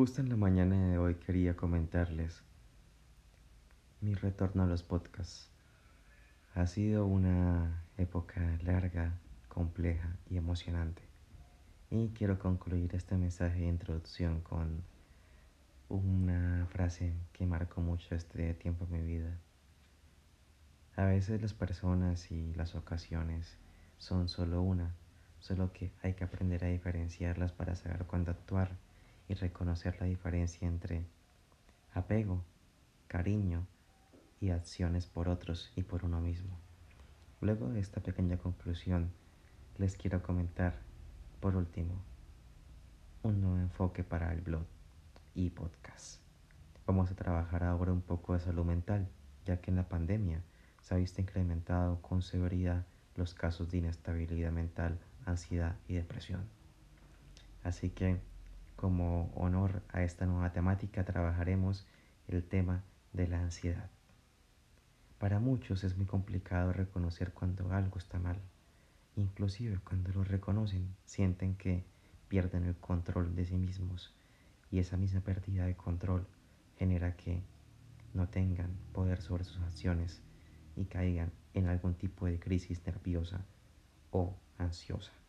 Justo en la mañana de hoy quería comentarles mi retorno a los podcasts. Ha sido una época larga, compleja y emocionante. Y quiero concluir este mensaje de introducción con una frase que marcó mucho este tiempo en mi vida. A veces las personas y las ocasiones son solo una, solo que hay que aprender a diferenciarlas para saber cuándo actuar y reconocer la diferencia entre apego, cariño y acciones por otros y por uno mismo. Luego de esta pequeña conclusión, les quiero comentar, por último, un nuevo enfoque para el blog y podcast. Vamos a trabajar ahora un poco de salud mental, ya que en la pandemia se ha visto incrementado con severidad los casos de inestabilidad mental, ansiedad y depresión. Así que como honor a esta nueva temática trabajaremos el tema de la ansiedad. Para muchos es muy complicado reconocer cuando algo está mal. Inclusive cuando lo reconocen sienten que pierden el control de sí mismos y esa misma pérdida de control genera que no tengan poder sobre sus acciones y caigan en algún tipo de crisis nerviosa o ansiosa.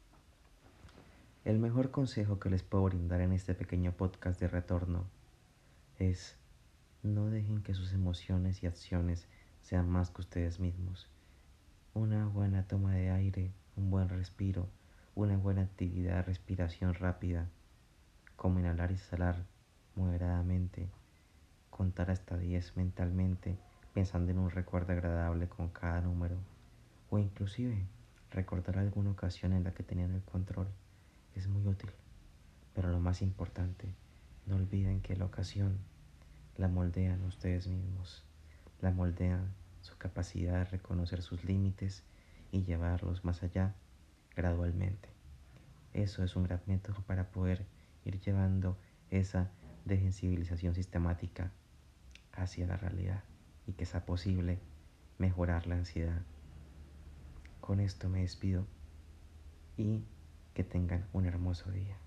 El mejor consejo que les puedo brindar en este pequeño podcast de retorno es no dejen que sus emociones y acciones sean más que ustedes mismos. Una buena toma de aire, un buen respiro, una buena actividad de respiración rápida, como inhalar y exhalar moderadamente, contar hasta 10 mentalmente pensando en un recuerdo agradable con cada número, o inclusive recordar alguna ocasión en la que tenían el control es muy útil. Pero lo más importante, no olviden que la ocasión la moldean ustedes mismos, la moldean su capacidad de reconocer sus límites y llevarlos más allá gradualmente. Eso es un gran método para poder ir llevando esa desensibilización sistemática hacia la realidad y que sea posible mejorar la ansiedad. Con esto me despido y que tengan un hermoso día.